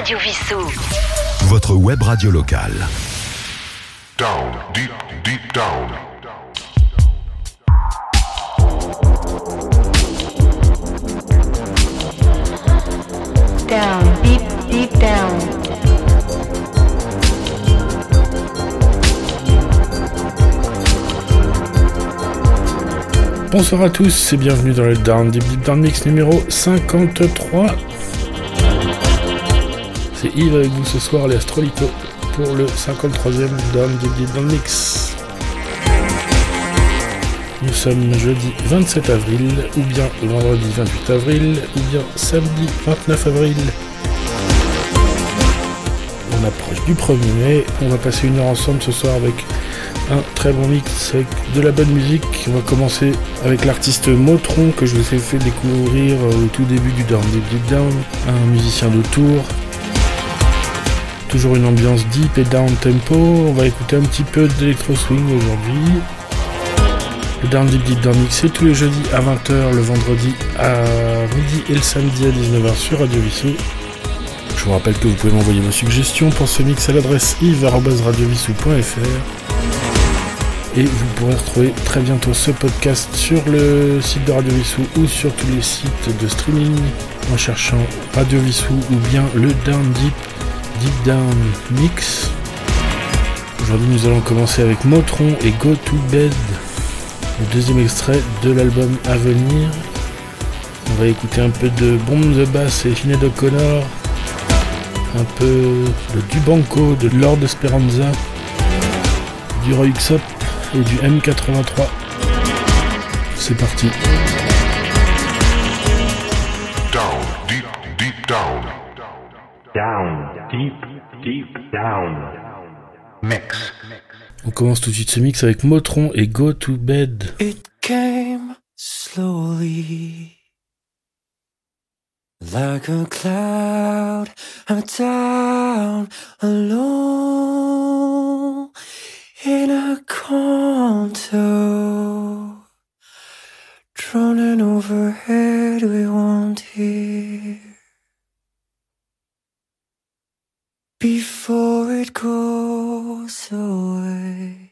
Radio Vissou. Votre web radio locale. Down, deep, deep down. Down, deep, deep down. Bonsoir à tous et bienvenue dans le Down Deep Deep Down Mix numéro 53. C'est Yves avec vous ce soir, les Astrolito, pour le 53e Down Deep Deep Down Mix. Nous sommes jeudi 27 avril, ou bien vendredi 28 avril, ou bien samedi 29 avril. On approche du 1er mai, on va passer une heure ensemble ce soir avec un très bon mix avec de la bonne musique. On va commencer avec l'artiste Motron que je vous ai fait découvrir au tout début du Down Deep Deep Down, un musicien de tour. Toujours une ambiance deep et down tempo. On va écouter un petit peu d'électro swing aujourd'hui. Le Down Deep Deep Down Mix c'est tous les jeudis à 20h, le vendredi à midi et le samedi à 19h sur Radio Vissou. Je vous rappelle que vous pouvez m'envoyer vos suggestions pour ce mix à l'adresse yves.radiovissou.fr et vous pourrez retrouver très bientôt ce podcast sur le site de Radio Vissou ou sur tous les sites de streaming en cherchant Radio Vissou ou bien le Down Deep Deep Down Mix. Aujourd'hui nous allons commencer avec Motron et Go to Bed, le deuxième extrait de l'album à venir. On va écouter un peu de Bomb the Bass et Sinead O'Connor, un peu de Dubanco, de Lord Esperanza, du Roy Xop et du M83. C'est parti. Down. Mix. On commence tout de suite ce mix avec Motron et Go to Bed. It came slowly, like a cloud. I'm down alone in a contour, droning overhead. We won't hear before it goes away.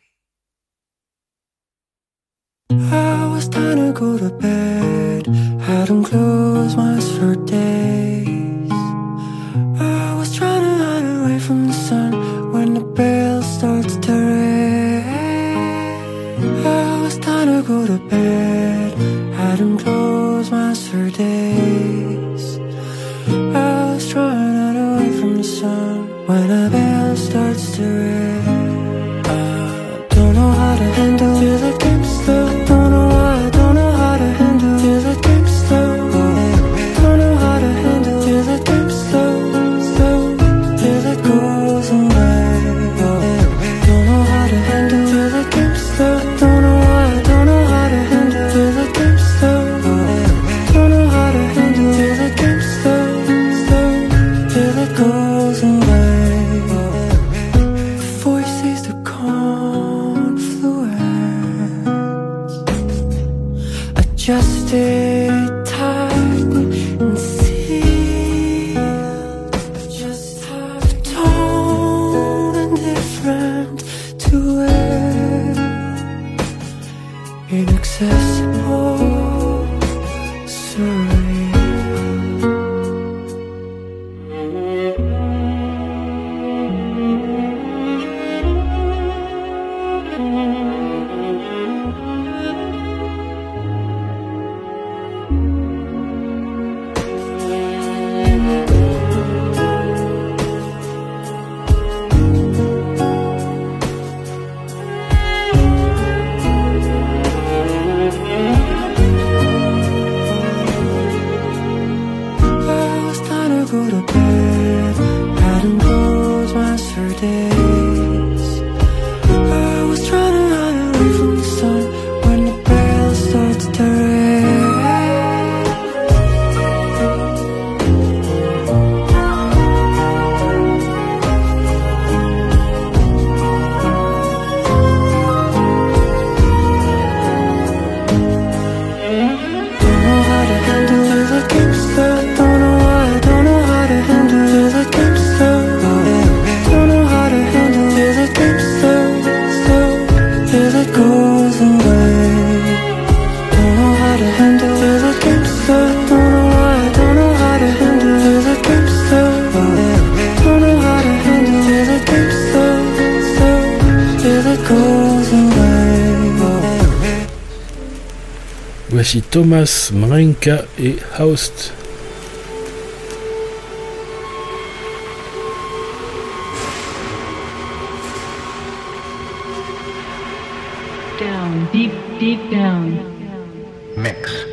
I was trying to go to bed, hadn't closed my eyes for days. I was trying to hide away from the sun when the bell starts to ring. I was trying to go to bed, hadn't closed my eyes for days. I was trying to hide away from the sun when a bell starts to ring. Voici Thomas Mrenka et Haust. Down, deep, deep down. Mix.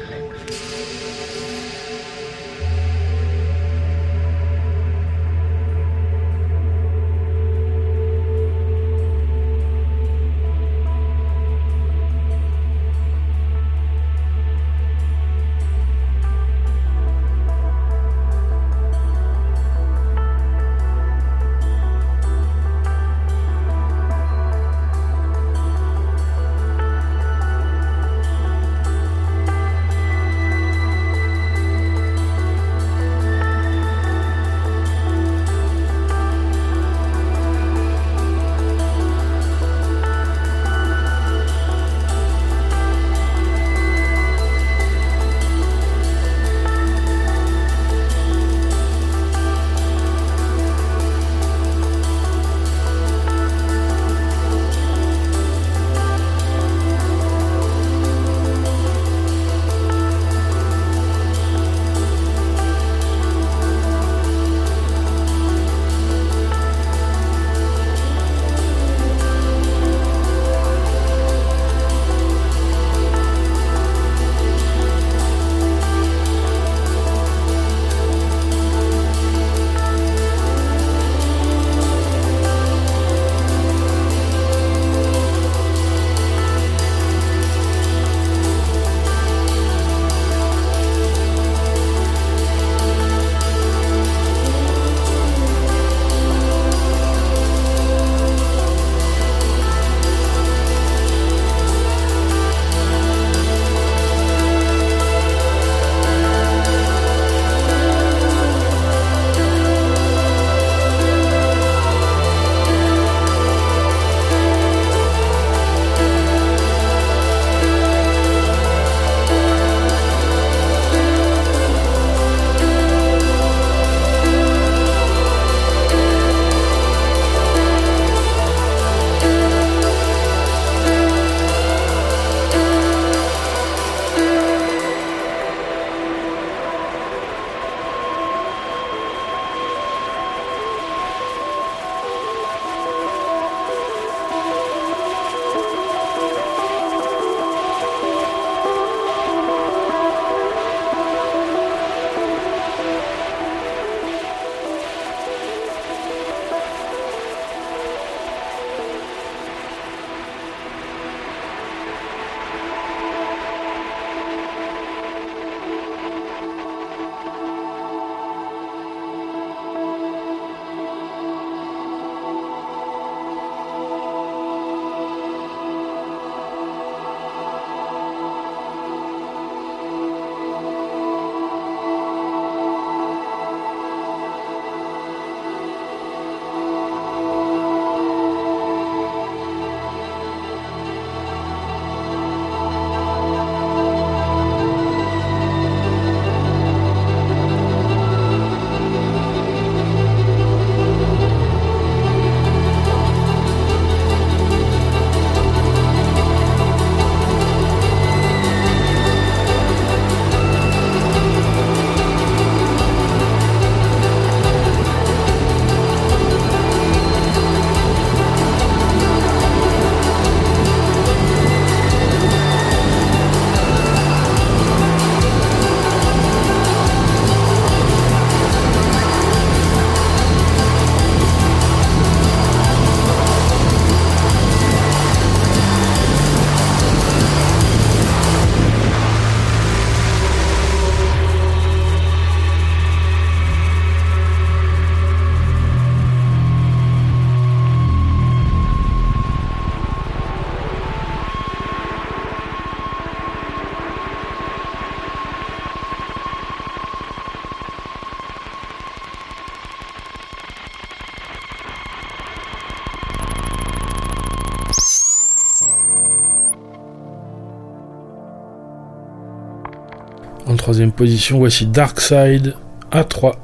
Position, voici Dark Side A3.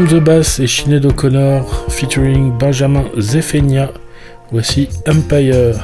From the Bass et Sinead O'Connor featuring Benjamin Zephenia. Voici Empire.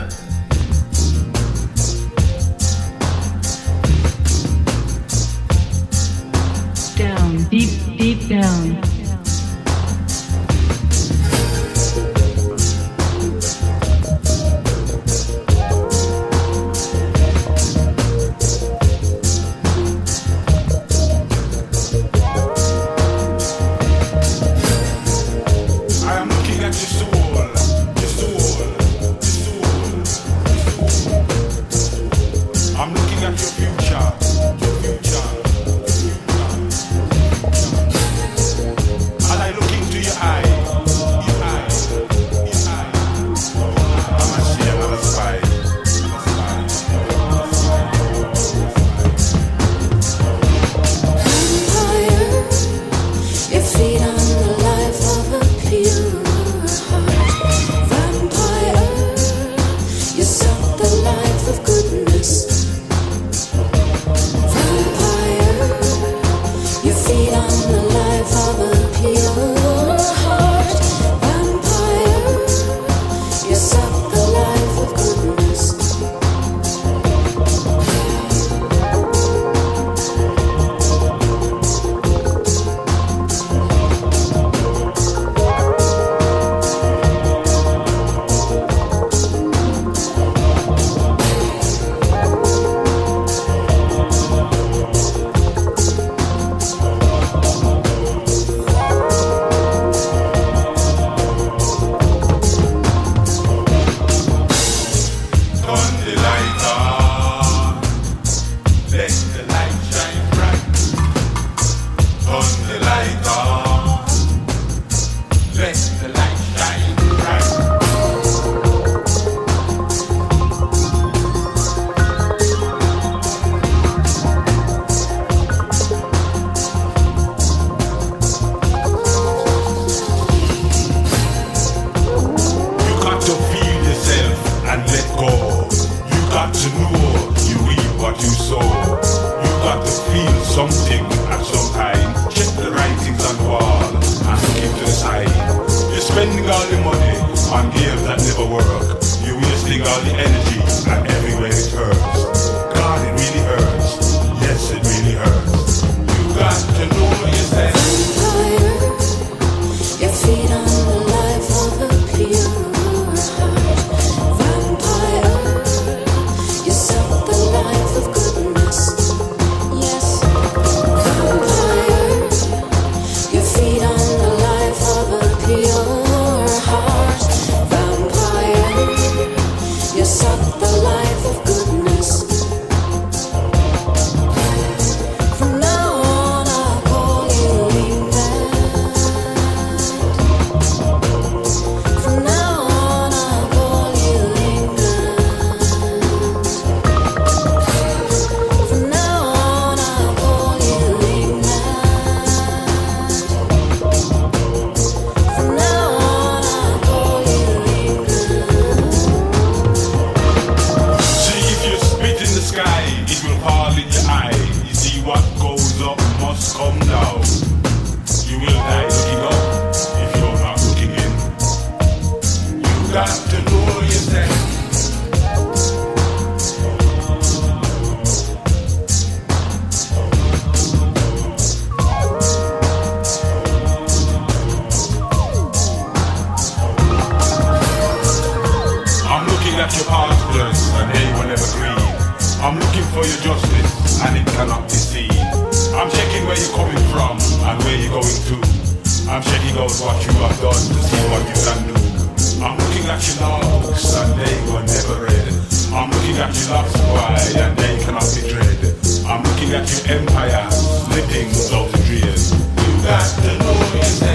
spending all the money on games that never work. You wasting all the energy too. I'm sure out what you have done to see what you can do. I'm looking at you now, books, and they were never read. I'm looking at you last why, and they cannot be dread. I'm looking at your empire, slipping so the dream. You got the noise.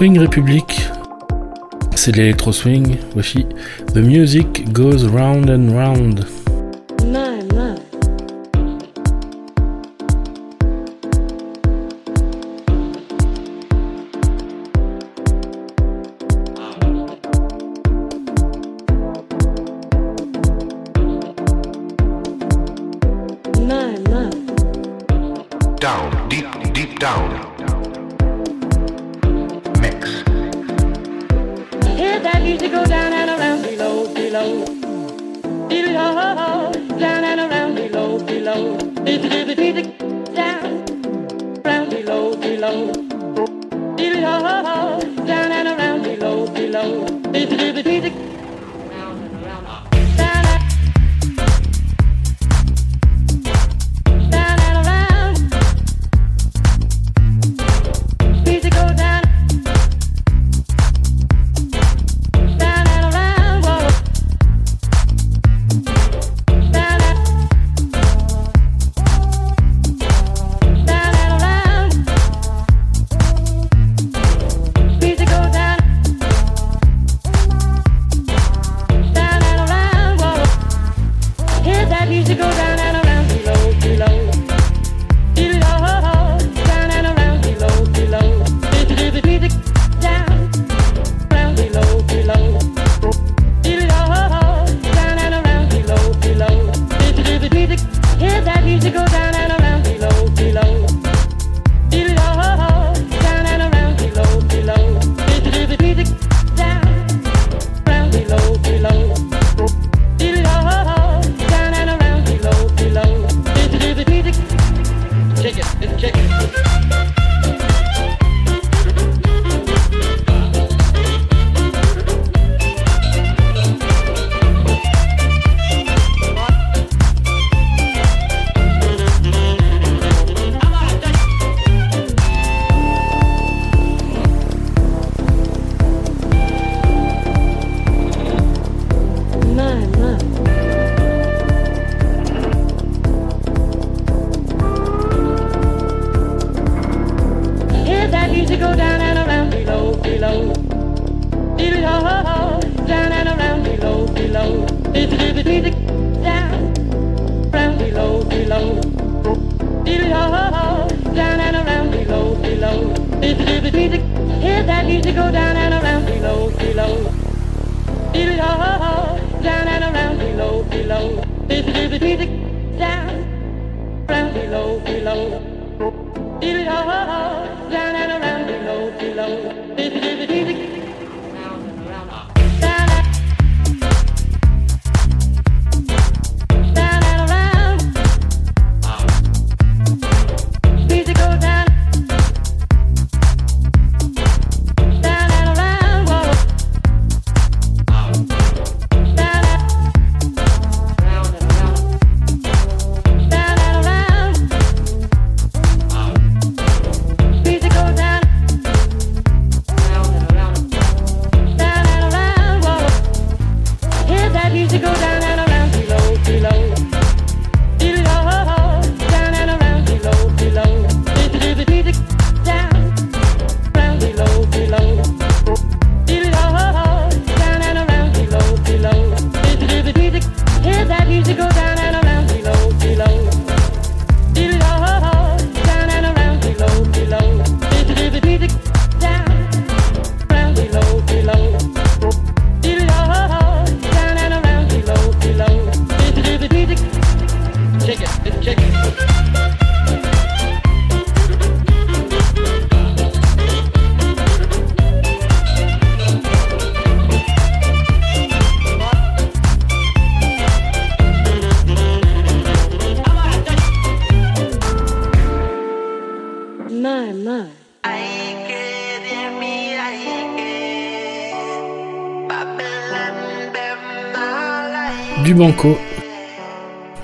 Swing Republic. C'est l'électro swing. Voici The Music Goes Round and Round.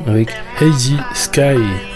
Avec Hazy Sky.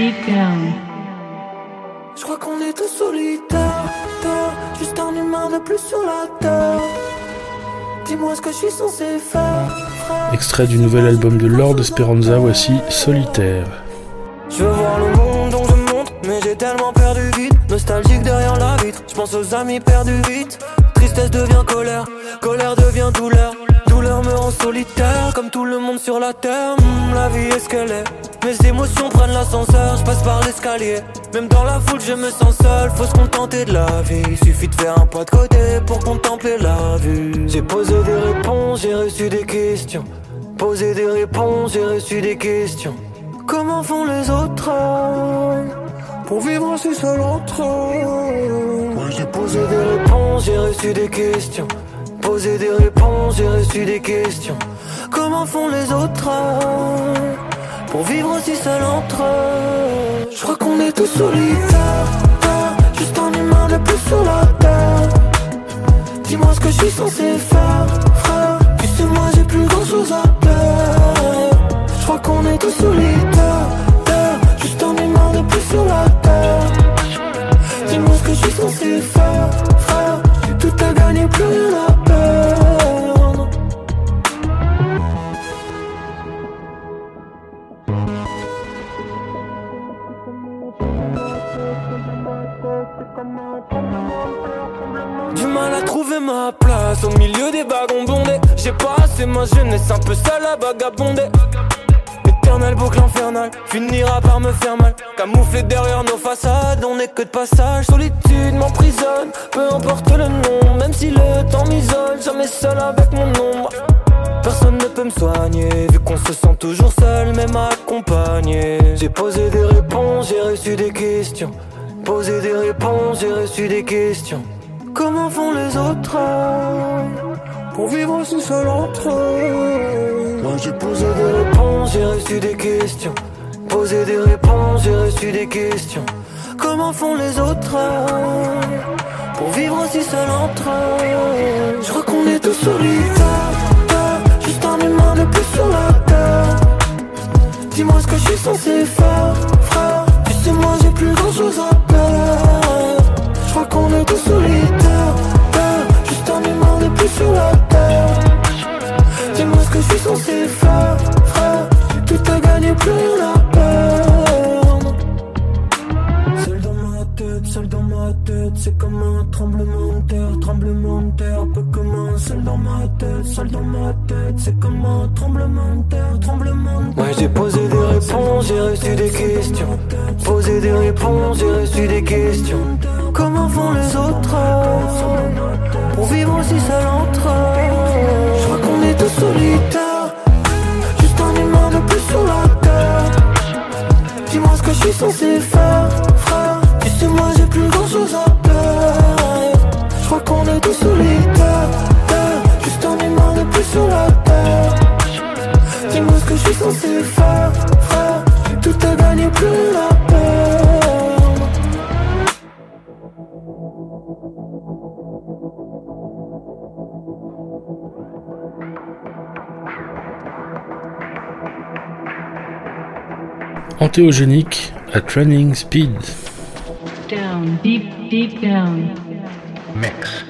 Deep, deep down. Je crois qu'on est tous solitaires, juste un humain de plus sur la terre. Dis-moi ce que je suis censé faire. Extrait du nouvel album de Lord Esperanza, voici Solitaire. Je veux voir le monde dont je monte, mais j'ai tellement perdu vite. Nostalgique derrière la vitre, je pense aux amis perdus vite. Tristesse devient colère, colère devient douleur. Douleur me rend solitaire, comme tout le monde sur la terre. Hmm, la vie est ce qu'elle est? Mes émotions prennent l'ascenseur, je passe par l'escalier. Même dans la foule, je me sens seul, faut se contenter de la vie. Suffit de faire un pas de côté pour contempler la vue. J'ai posé des réponses, j'ai reçu des questions. Posé des réponses, j'ai reçu des questions. Comment font les autres pour vivre si seul entre Moi j'ai posé des réponses, j'ai reçu des questions. Posé des réponses, j'ai reçu des questions. Comment font les autres pour vivre si seul entre eux Je crois qu'on est tous solitaires, juste un humain de plus sur la terre. Dis-moi ce que je suis censé faire, frère. Tu moi j'ai plus grand chose à perdre. Je crois qu'on est tous solitaires, juste un humain de plus sur la terre. Dis-moi ce que je suis censé faire, frère. J'ai tout à gagner, plus rien à Du mal à trouver ma place au milieu des wagons bondés. J'ai passé ma jeunesse un peu seule à vagabonder. Éternel boucle infernale finira par me faire mal. Camouflé derrière nos façades, on n'est que de passage. Solitude m'emprisonne, peu importe le nom. Même si le temps m'isole, jamais seul avec mon ombre. Personne ne peut me soigner, vu qu'on se sent toujours seul, même accompagné. J'ai posé des réponses, j'ai reçu des questions. Posé des réponses, j'ai reçu des questions. Comment font les autres pour vivre si seul entre eux? Moi j'ai posé des réponses, j'ai reçu des questions. Posé des réponses, j'ai reçu des questions. Comment font les autres pour vivre si seul entre eux? Je crois qu'on est humain de plus sur la terre. Dis-moi ce que je suis censé faire, frère. Tu sais, moi j'ai plus grand chose à perdre. Je crois qu'on est tous solitaires, terre, sur la terre. Dis-moi ce que je suis censé faire, frère. Tout a gagné, plus rien à ma tête, c'est comme un tremblement de terre, tremblement de terre, peu commun. Seul dans ma tête, seul dans ma tête, c'est comme un tremblement de terre, tremblement de terre. Ouais, j'ai posé des réponses, j'ai reçu des questions. Posé des réponses, j'ai reçu des questions. Comment font les autres pour vivre aussi seul entre eux? Je crois qu'on est tous solitaires, juste un humain de plus sur la terre. Dis-moi ce que je suis censé faire, frère. Tu sais, moi de plus sur la. Dis-moi ce que je suis censé faire, frère. Tout a gagné, plus à perdre. Antéogénique à training speed. Down, deep, deep down. Mix.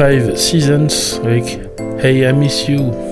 Five Seasons avec Hey I Miss You.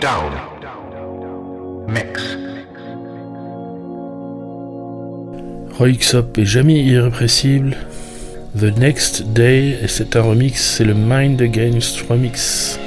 down mix. Royxop est jamais irrépressible. The Next Day, et c'est un remix, c'est le Mind Against Remix.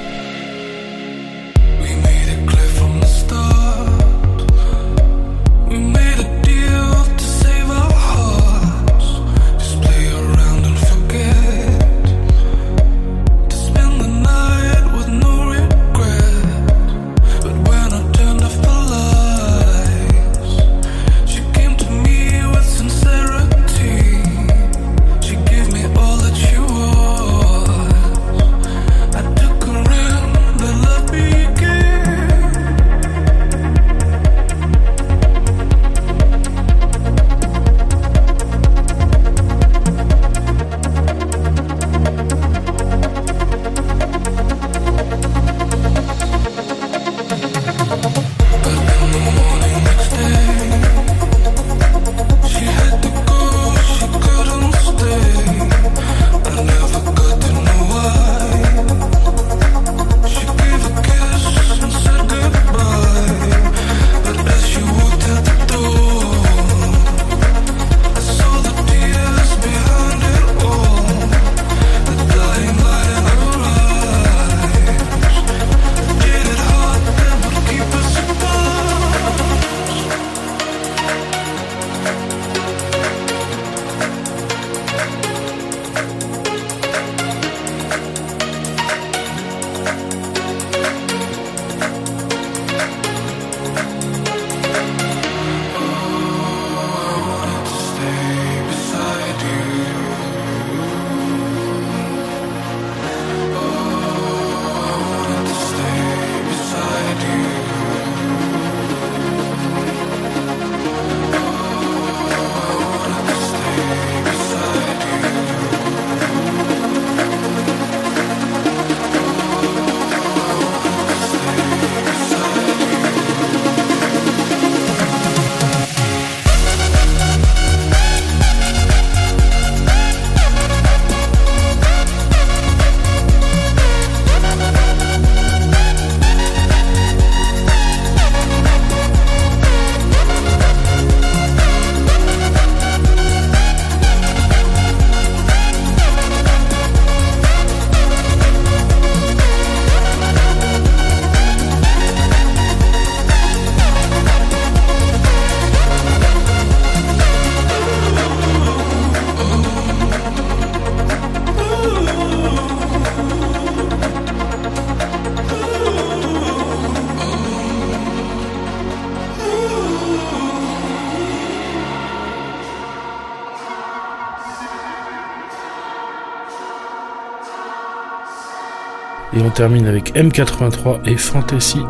termine avec M83 et Fantasy.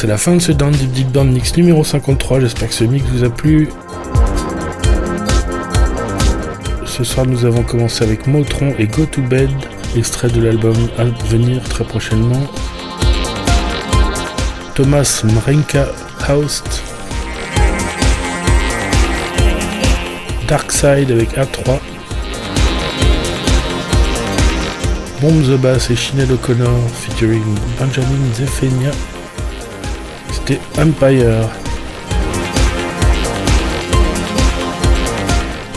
C'est la fin de ce Down Deep Deep Mix numéro 53. J'espère que ce mix vous a plu. Ce soir, nous avons commencé avec Motron et Go to Bed, extrait de l'album à venir très prochainement. Thomas Mrenka Haust. Dark Side avec A3. Bomb the Bass et Sinead O'Connor featuring Benjamin Zefenia. Empire.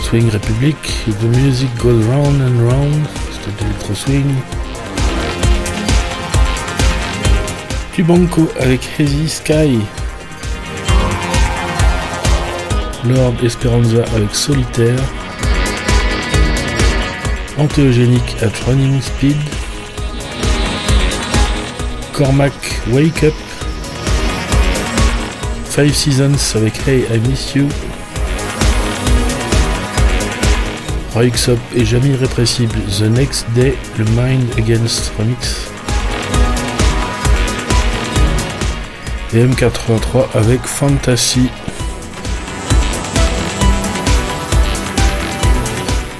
Swing Republic, The Music Goes Round and Round, c'était l'électro swing. Tubanco avec Hazy Sky. Lord Esperanza avec Solitaire. Antéogénique at Running Speed. Cormac Wake Up. Five Seasons avec Hey I Miss You. Roy Xop et Jamais Irrépressible The Next Day, le Mind Against Remix. Et M83 avec Fantasy.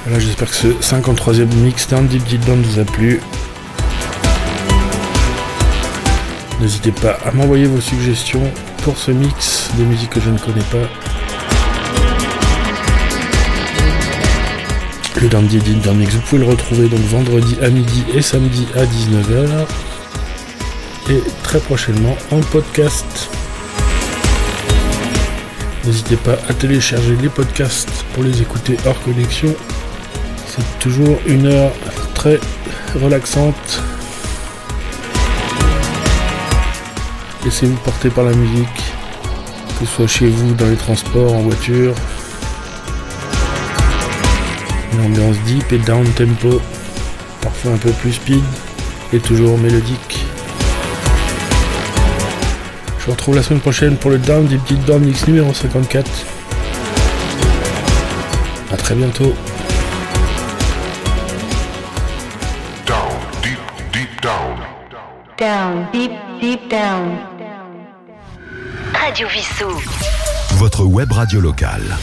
Voilà, j'espère que ce 53e mix d'un Deep Deep Band vous a plu. N'hésitez pas à m'envoyer vos suggestions pour ce mix de musique que je ne connais pas. Le Dandy Dinner Mix, vous pouvez le retrouver donc vendredi à midi et samedi à 19h. Et très prochainement en podcast. N'hésitez pas à télécharger les podcasts pour les écouter hors connexion. C'est toujours une heure très relaxante. Laissez-vous porter par la musique, que ce soit chez vous, dans les transports, en voiture. Une ambiance deep et down tempo, parfois un peu plus speed et toujours mélodique. Je vous retrouve la semaine prochaine pour le Down Deep Deep Down Mix numéro 54. A très bientôt. Down, deep, deep down. Down, deep, deep down. Radio Vissou. Votre web radio locale.